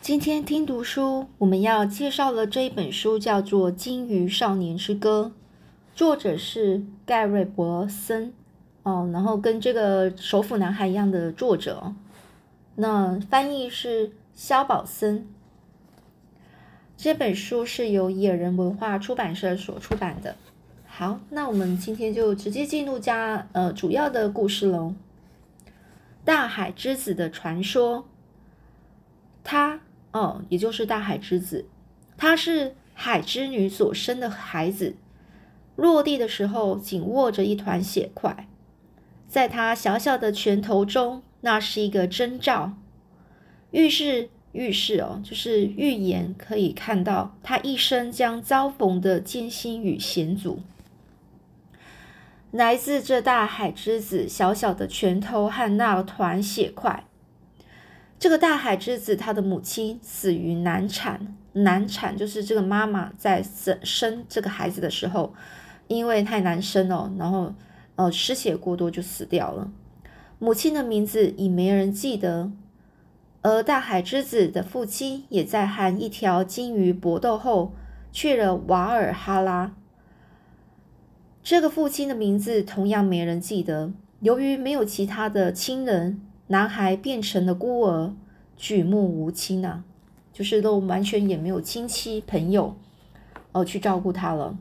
今天听读书，我们要介绍的这一本书叫做《金鱼少年之歌》，作者是盖瑞·伯森哦，然后跟这个《首府男孩》一样的作者。那翻译是肖宝森。这本书是由野人文化出版社所出版的。好，那我们今天就直接进入加呃主要的故事喽。大海之子的传说，他。哦，也就是大海之子，他是海之女所生的孩子。落地的时候，紧握着一团血块，在他小小的拳头中，那是一个征兆，预示预示哦，就是预言，可以看到他一生将遭逢的艰辛与险阻。来自这大海之子小小的拳头和那团血块。这个大海之子，他的母亲死于难产。难产就是这个妈妈在生生这个孩子的时候，因为太难生哦，然后呃失血过多就死掉了。母亲的名字已没人记得，而大海之子的父亲也在和一条金鱼搏斗后去了瓦尔哈拉。这个父亲的名字同样没人记得。由于没有其他的亲人。男孩变成了孤儿，举目无亲啊，就是都完全也没有亲戚朋友哦去照顾他了。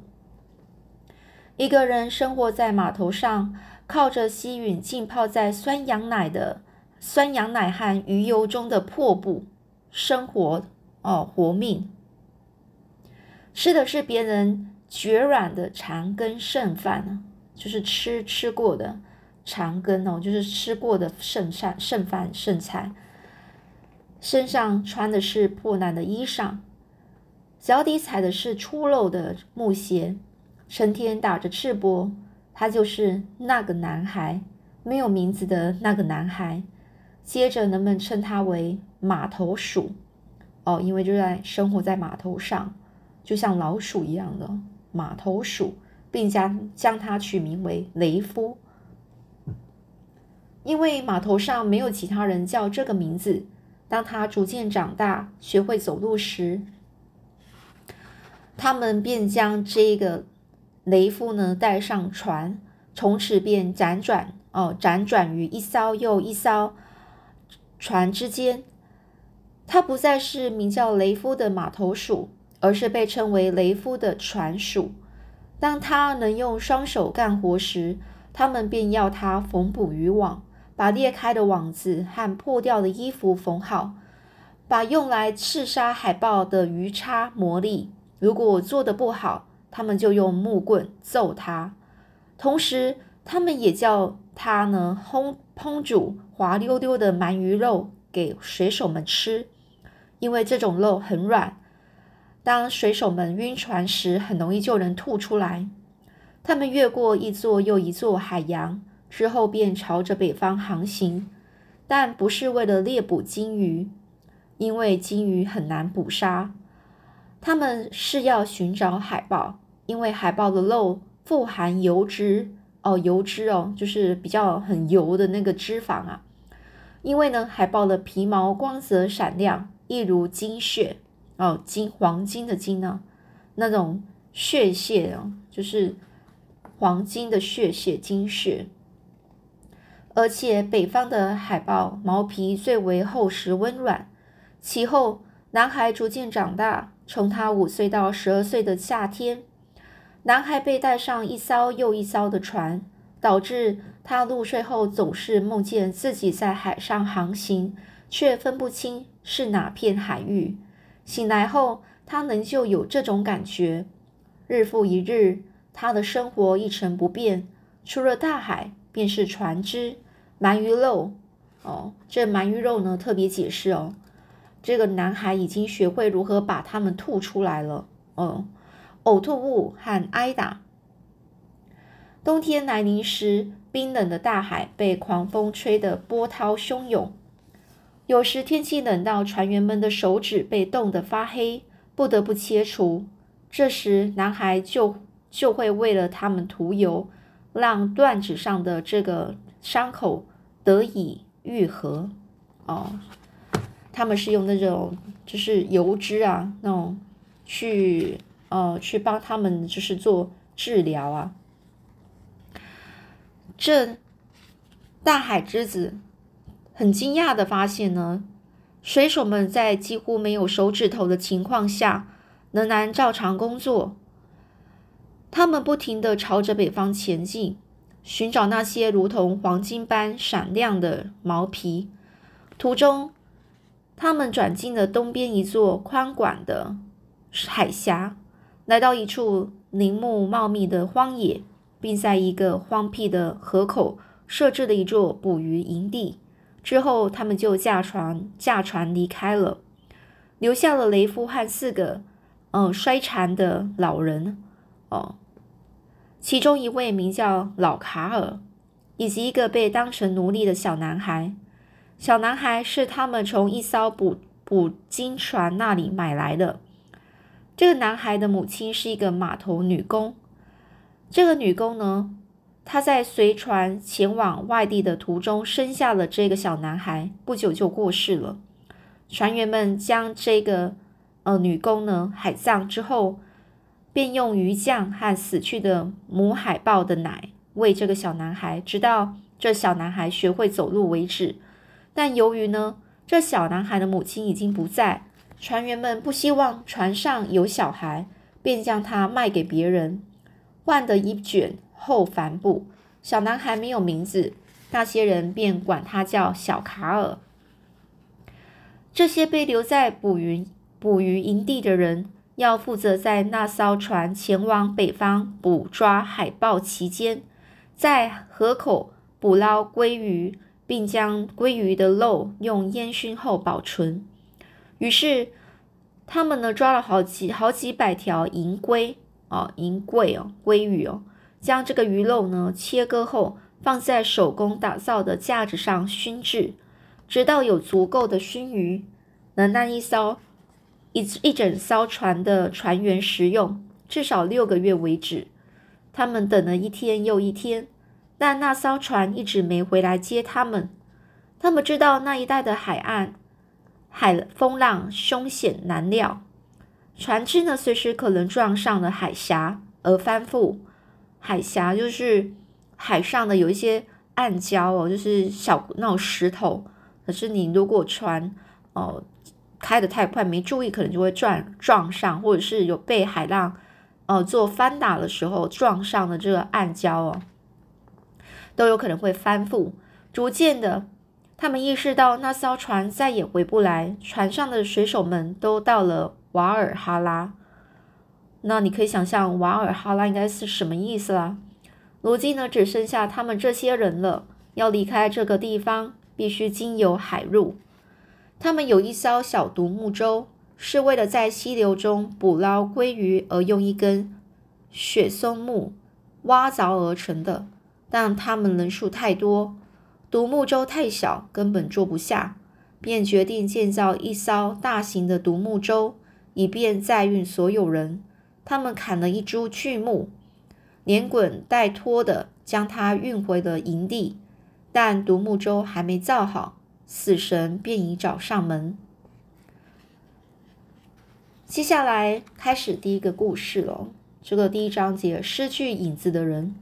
一个人生活在码头上，靠着吸吮浸泡在酸羊奶的酸羊奶和鱼油中的破布生活哦，活命，吃的是别人绝软的残羹剩饭就是吃吃过的。长根哦，就是吃过的剩菜、剩饭、剩菜。身上穿的是破烂的衣裳，脚底踩的是粗陋的木鞋，成天打着赤膊。他就是那个男孩，没有名字的那个男孩。接着人们称他为码头鼠哦，因为就在生活在码头上，就像老鼠一样的码头鼠，并将将他取名为雷夫。因为码头上没有其他人叫这个名字。当他逐渐长大，学会走路时，他们便将这个雷夫呢带上船，从此便辗转哦，辗转于一艘又一艘船之间。他不再是名叫雷夫的码头鼠，而是被称为雷夫的船鼠。当他能用双手干活时，他们便要他缝补渔网。把裂开的网子和破掉的衣服缝好，把用来刺杀海豹的鱼叉磨利。如果做的不好，他们就用木棍揍他。同时，他们也叫他呢烘烹煮滑溜溜的鳗鱼肉给水手们吃，因为这种肉很软。当水手们晕船时，很容易就能吐出来。他们越过一座又一座海洋。之后便朝着北方航行，但不是为了猎捕鲸鱼，因为鲸鱼很难捕杀。他们是要寻找海豹，因为海豹的肉富含油脂哦，油脂哦，就是比较很油的那个脂肪啊。因为呢，海豹的皮毛光泽闪亮，一如金血哦，金黄金的金呢，那种血屑哦，就是黄金的血屑，金血。而且北方的海豹毛皮最为厚实温软。其后，男孩逐渐长大，从他五岁到十二岁的夏天，男孩被带上一艘又一艘的船，导致他入睡后总是梦见自己在海上航行，却分不清是哪片海域。醒来后，他仍旧有这种感觉。日复一日，他的生活一成不变，除了大海，便是船只。鳗鱼肉，哦，这鳗鱼肉呢特别解释哦，这个男孩已经学会如何把它们吐出来了，哦，呕吐物和挨打。冬天来临时，冰冷的大海被狂风吹得波涛汹涌，有时天气冷到船员们的手指被冻得发黑，不得不切除。这时，男孩就就会为了他们涂油，让断指上的这个伤口。得以愈合哦，他们是用那种就是油脂啊那种去呃去帮他们就是做治疗啊。这大海之子很惊讶的发现呢，水手们在几乎没有手指头的情况下，仍然照常工作。他们不停的朝着北方前进，寻找那些如同黄金般闪亮的毛皮。途中，他们转进了东边一座宽广的海峡，来到一处林木茂密的荒野，并在一个荒僻的河口设置了一座捕鱼营地。之后，他们就驾船驾船离开了，留下了雷夫和四个嗯衰残的老人。哦，其中一位名叫老卡尔，以及一个被当成奴隶的小男孩。小男孩是他们从一艘捕捕鲸船那里买来的。这个男孩的母亲是一个码头女工。这个女工呢，她在随船前往外地的途中生下了这个小男孩，不久就过世了。船员们将这个呃女工呢海葬之后。便用鱼酱和死去的母海豹的奶喂这个小男孩，直到这小男孩学会走路为止。但由于呢，这小男孩的母亲已经不在，船员们不希望船上有小孩，便将他卖给别人，换得一卷厚帆布。小男孩没有名字，那些人便管他叫小卡尔。这些被留在捕鱼捕鱼营地的人。要负责在那艘船前往北方捕抓海豹期间，在河口捕捞鲑鱼，并将鲑鱼的肉用烟熏后保存。于是，他们呢抓了好几好几百条银龟哦，银桂哦，鲑鱼哦，将这个鱼肉呢切割后，放在手工打造的架子上熏制，直到有足够的熏鱼，能让一艘。一一整艘船的船员食用至少六个月为止。他们等了一天又一天，但那艘船一直没回来接他们。他们知道那一带的海岸海风浪凶险难料，船只呢随时可能撞上了海峡而翻覆。海峡就是海上的有一些暗礁哦，就是小那种石头。可是你如果船哦。开得太快，没注意，可能就会撞撞上，或者是有被海浪，呃，做翻打的时候撞上的这个暗礁哦，都有可能会翻覆。逐渐的，他们意识到那艘船再也回不来，船上的水手们都到了瓦尔哈拉。那你可以想象瓦尔哈拉应该是什么意思啦？如今呢，只剩下他们这些人了。要离开这个地方，必须经由海路。他们有一艘小独木舟，是为了在溪流中捕捞鲑鱼而用一根雪松木挖凿而成的。但他们人数太多，独木舟太小，根本坐不下，便决定建造一艘大型的独木舟，以便载运所有人。他们砍了一株巨木，连滚带拖的将它运回了营地，但独木舟还没造好。死神便已找上门。接下来开始第一个故事了。这个第一章节，失去影子的人，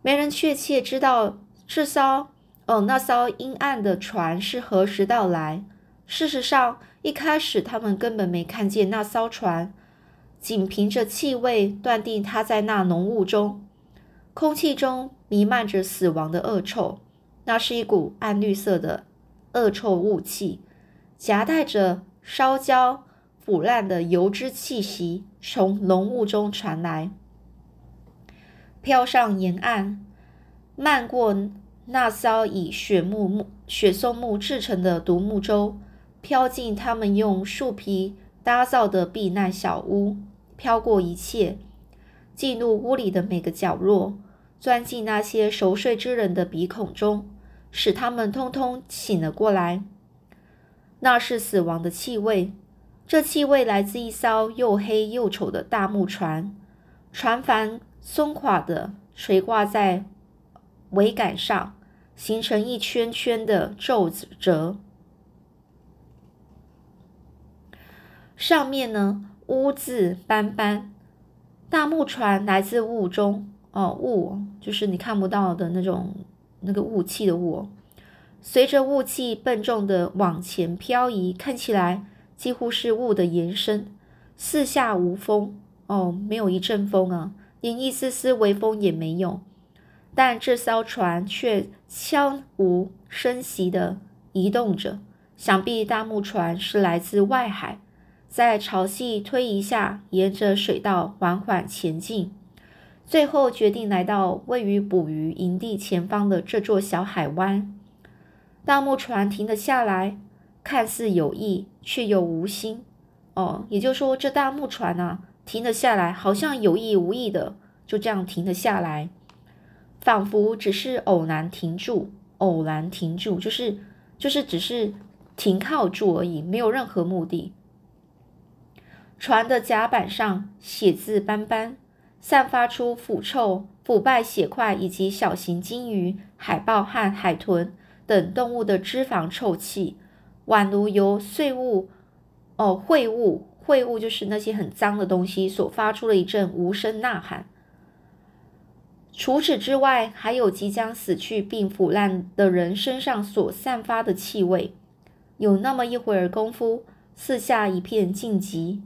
没人确切知道这艘哦那艘阴暗的船是何时到来。事实上，一开始他们根本没看见那艘船，仅凭着气味断定它在那浓雾中，空气中弥漫着死亡的恶臭。那是一股暗绿色的。恶臭雾气夹带着烧焦、腐烂的油脂气息从浓雾中传来，飘上沿岸，漫过那艘以雪木木、雪松木制成的独木舟，飘进他们用树皮搭造的避难小屋，飘过一切，进入屋里的每个角落，钻进那些熟睡之人的鼻孔中。使他们通通醒了过来。那是死亡的气味，这气味来自一艘又黑又丑的大木船，船帆松垮的垂挂在桅杆上，形成一圈圈的皱褶。上面呢污渍斑斑。大木船来自雾中，哦，雾就是你看不到的那种那个雾气的雾。随着雾气笨重的往前漂移，看起来几乎是雾的延伸。四下无风，哦，没有一阵风啊，连一丝丝微风也没有。但这艘船却悄无声息地移动着，想必大木船是来自外海，在潮汐推移下，沿着水道缓缓前进，最后决定来到位于捕鱼营地前方的这座小海湾。大木船停了下来，看似有意，却又无心。哦，也就是说，这大木船啊，停了下来，好像有意无意的就这样停了下来。仿佛只是偶然停住，偶然停住，就是就是只是停靠住而已，没有任何目的。船的甲板上写字斑斑，散发出腐臭、腐败血块以及小型鲸鱼、海豹和海豚等动物的脂肪臭气，宛如由碎物哦秽物秽物就是那些很脏的东西所发出的一阵无声呐喊。除此之外，还有即将死去并腐烂的人身上所散发的气味。有那么一会儿功夫，四下一片静寂，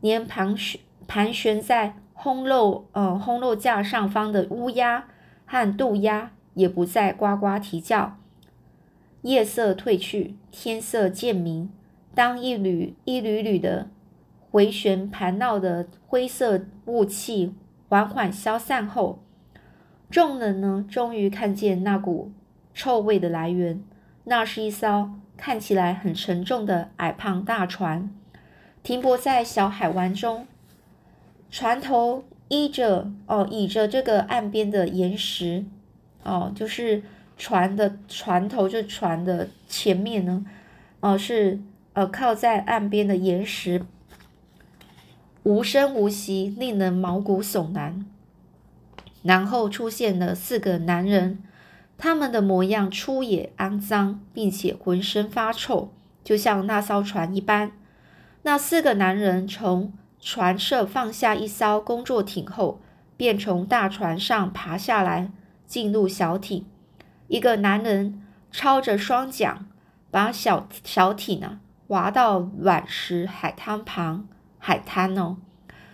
连盘旋盘旋在烘肉呃烘肉架上方的乌鸦和渡鸦也不再呱呱啼叫。夜色褪去，天色渐明。当一缕一缕缕的回旋盘绕的灰色雾气缓缓消散后，众人呢，终于看见那股臭味的来源。那是一艘看起来很沉重的矮胖大船，停泊在小海湾中。船头依着哦，倚着这个岸边的岩石哦，就是船的船头，就船的前面呢，哦，是呃靠在岸边的岩石，无声无息，令人毛骨悚然。然后出现了四个男人，他们的模样粗野肮脏，并且浑身发臭，就像那艘船一般。那四个男人从船社放下一艘工作艇后，便从大船上爬下来，进入小艇。一个男人抄着双桨，把小小艇啊划到卵石海滩旁，海滩哦，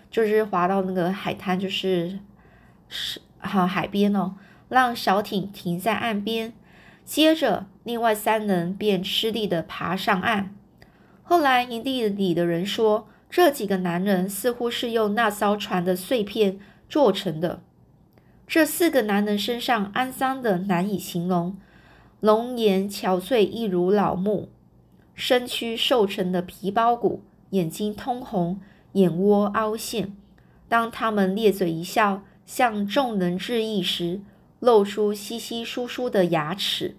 就是划到那个海滩，就是。是好海边哦，让小艇停在岸边。接着，另外三人便吃力的爬上岸。后来，营地里的人说，这几个男人似乎是用那艘船的碎片做成的。这四个男人身上肮脏的难以形容，容颜憔悴，一如老木，身躯瘦成的皮包骨，眼睛通红，眼窝凹陷。当他们咧嘴一笑。向众人致意时，露出稀稀疏疏的牙齿。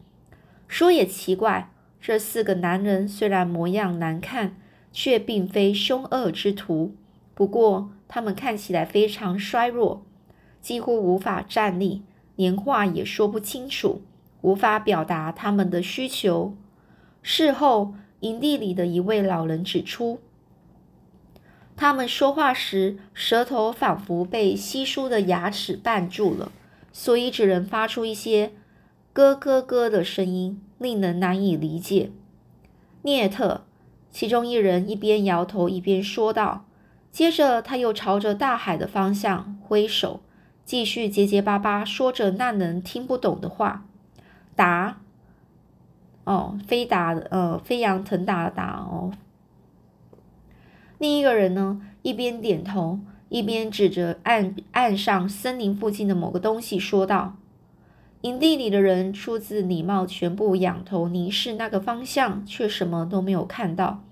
说也奇怪，这四个男人虽然模样难看，却并非凶恶之徒。不过，他们看起来非常衰弱，几乎无法站立，连话也说不清楚，无法表达他们的需求。事后，营地里的一位老人指出。他们说话时，舌头仿佛被稀疏的牙齿绊住了，所以只能发出一些咯咯咯的声音，令人难以理解。涅特，其中一人一边摇头一边说道，接着他又朝着大海的方向挥手，继续结结巴巴说着那能听不懂的话。达，哦，飞达，呃，飞扬腾达的达，哦。另一个人呢，一边点头，一边指着岸岸上森林附近的某个东西说道：“营地里的人出自礼貌，全部仰头凝视那个方向，却什么都没有看到。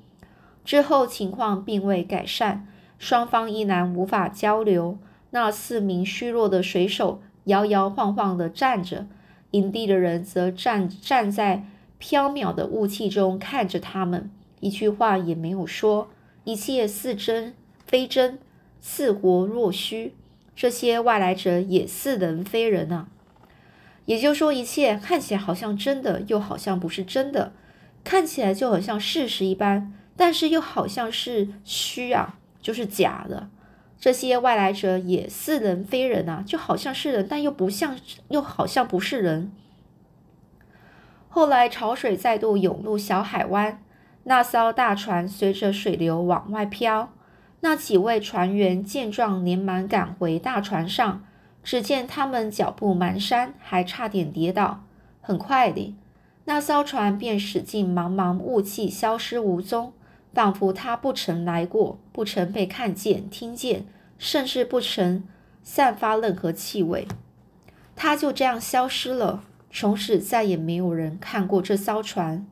之后情况并未改善，双方依然无法交流。那四名虚弱的水手摇摇晃晃地站着，营地的人则站站在飘渺的雾气中看着他们，一句话也没有说。”一切似真非真，似活若虚。这些外来者也似人非人啊！也就是说，一切看起来好像真的，又好像不是真的；看起来就很像事实一般，但是又好像是虚啊，就是假的。这些外来者也似人非人啊，就好像是人，但又不像，又好像不是人。后来潮水再度涌入小海湾，那艘大船随着水流往外飘。那几位船员见状，连忙赶回大船上。只见他们脚步蹒跚，还差点跌倒。很快的，那艘船便驶进茫茫雾气，消失无踪。仿佛他不曾来过，不曾被看见、听见，甚至不曾散发任何气味。他就这样消失了，从此再也没有人看过这艘船。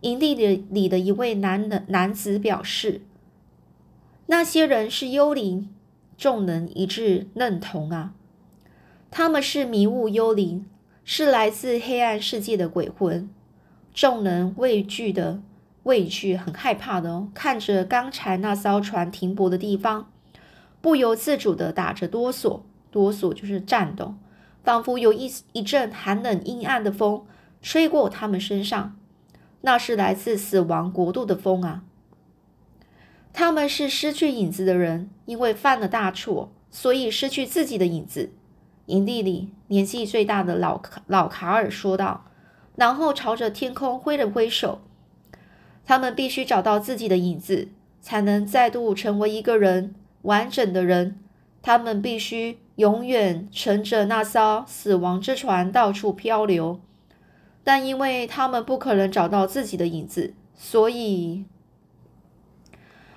营地里里的一位男的男子表示：“那些人是幽灵。”众人一致认同啊，他们是迷雾幽灵，是来自黑暗世界的鬼魂。众人畏惧的。畏惧、很害怕的哦，看着刚才那艘船停泊的地方，不由自主的打着哆嗦，哆嗦就是颤抖，仿佛有一一阵寒冷阴暗的风吹过他们身上，那是来自死亡国度的风啊！他们是失去影子的人，因为犯了大错，所以失去自己的影子。营地里年纪最大的老老卡尔说道，然后朝着天空挥了挥手。他们必须找到自己的影子，才能再度成为一个人，完整的人。他们必须永远乘着那艘死亡之船到处漂流，但因为他们不可能找到自己的影子，所以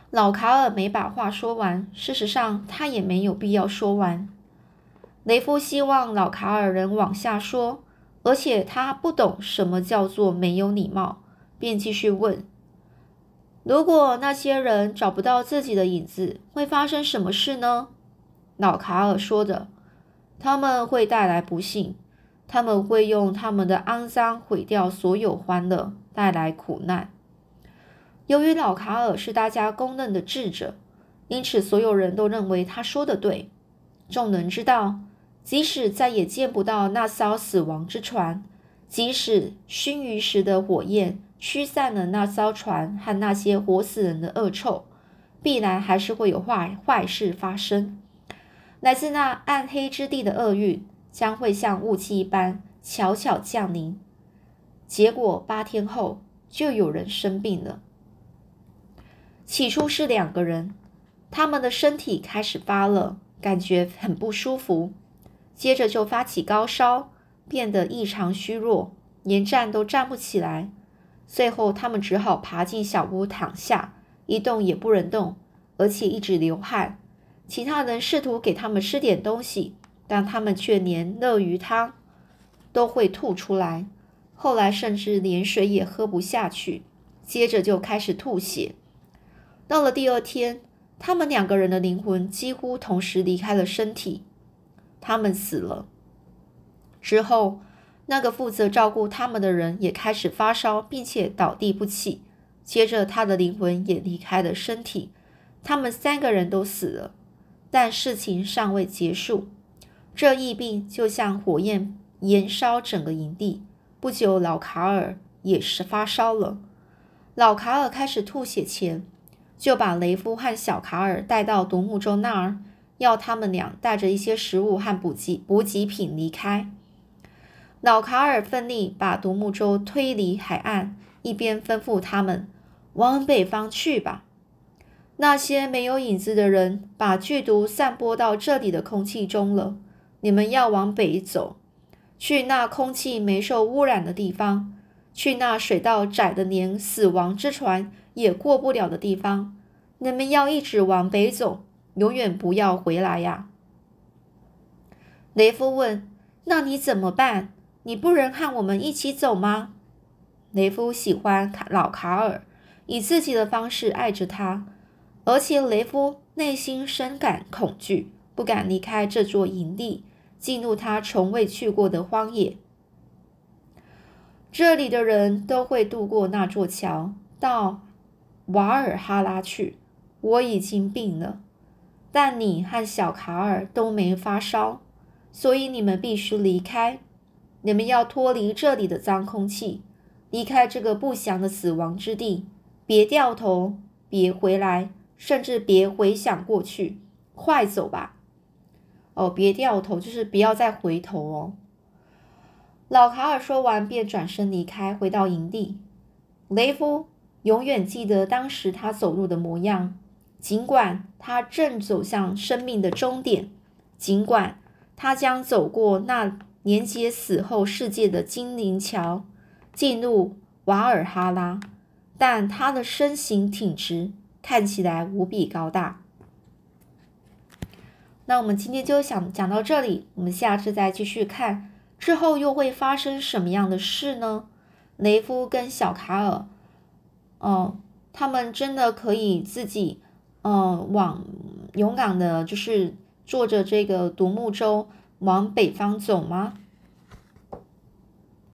老卡尔没把话说完。事实上，他也没有必要说完。雷夫希望老卡尔能往下说，而且他不懂什么叫做没有礼貌，便继续问。如果那些人找不到自己的影子，会发生什么事呢？老卡尔说着：“他们会带来不幸，他们会用他们的肮脏毁掉所有欢乐，带来苦难。”由于老卡尔是大家公认的智者，因此所有人都认为他说的对。众人知道，即使再也见不到那艘死亡之船，即使熏鱼时的火焰。驱散了那艘船和那些活死人的恶臭，必然还是会有坏坏事发生。来自那暗黑之地的厄运将会像雾气一般悄悄降临。结果八天后就有人生病了。起初是两个人，他们的身体开始发热，感觉很不舒服，接着就发起高烧，变得异常虚弱，连站都站不起来。最后，他们只好爬进小屋躺下，一动也不能动，而且一直流汗。其他人试图给他们吃点东西，但他们却连热鱼汤都会吐出来。后来，甚至连水也喝不下去，接着就开始吐血。到了第二天，他们两个人的灵魂几乎同时离开了身体，他们死了。之后。那个负责照顾他们的人也开始发烧，并且倒地不起。接着，他的灵魂也离开了身体。他们三个人都死了，但事情尚未结束。这疫病就像火焰燃烧整个营地。不久，老卡尔也是发烧了。老卡尔开始吐血前，就把雷夫和小卡尔带到独木舟那儿，要他们俩带着一些食物和补给补给品离开。老卡尔奋力把独木舟推离海岸，一边吩咐他们往北方去吧。那些没有影子的人把剧毒散播到这里的空气中了。你们要往北走，去那空气没受污染的地方，去那水道窄的连死亡之船也过不了的地方。你们要一直往北走，永远不要回来呀。雷夫问：“那你怎么办？”你不能和我们一起走吗？雷夫喜欢卡老卡尔，以自己的方式爱着他，而且雷夫内心深感恐惧，不敢离开这座营地，进入他从未去过的荒野。这里的人都会渡过那座桥到瓦尔哈拉去。我已经病了，但你和小卡尔都没发烧，所以你们必须离开。你们要脱离这里的脏空气，离开这个不祥的死亡之地。别掉头，别回来，甚至别回想过去，快走吧！哦，别掉头，就是不要再回头哦。老卡尔说完，便转身离开，回到营地。雷夫永远记得当时他走路的模样，尽管他正走向生命的终点，尽管他将走过那连接死后世界的精灵桥，进入瓦尔哈拉，但他的身形挺直，看起来无比高大。那我们今天就想讲到这里，我们下次再继续看之后又会发生什么样的事呢？雷夫跟小卡尔，哦，他们真的可以自己，嗯，往勇敢的，就是坐着这个独木舟往北方走吗？